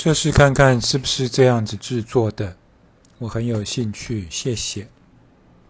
测试看看是不是这样子制作的我很有兴趣谢谢。